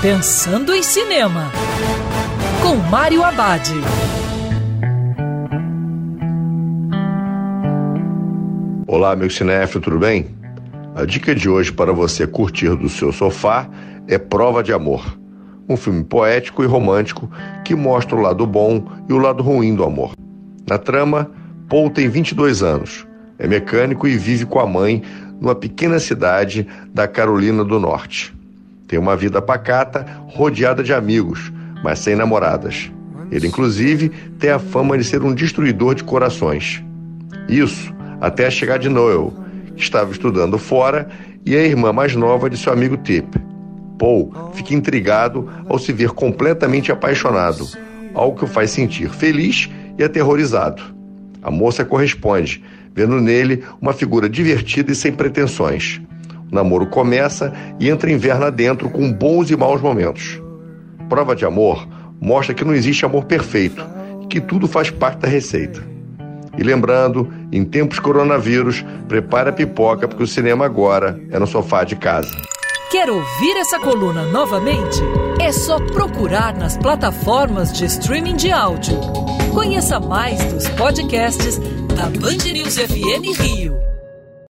Pensando em Cinema, com Mário Abad. Olá, meu cinéfilo, tudo bem? A dica de hoje para você curtir do seu sofá é Prova de Amor, um filme poético e romântico que mostra o lado bom e o lado ruim do amor. Na trama, Paul tem 22 anos, é mecânico e vive com a mãe numa pequena cidade da Carolina do Norte. Tem uma vida pacata, rodeada de amigos, mas sem namoradas. Ele, inclusive, tem a fama de ser um destruidor de corações. Isso até a chegada de Noel, que estava estudando fora, e a irmã mais nova de seu amigo Tip. Paul fica intrigado ao se ver completamente apaixonado, algo que o faz sentir feliz e aterrorizado. A moça corresponde, vendo nele uma figura divertida e sem pretensões. Namoro começa e entra inverno adentro com bons e maus momentos. Prova de amor mostra que não existe amor perfeito que tudo faz parte da receita. E lembrando, em tempos coronavírus, prepare a pipoca porque o cinema agora é no sofá de casa. Quer ouvir essa coluna novamente? É só procurar nas plataformas de streaming de áudio. Conheça mais dos podcasts da Band News FM Rio.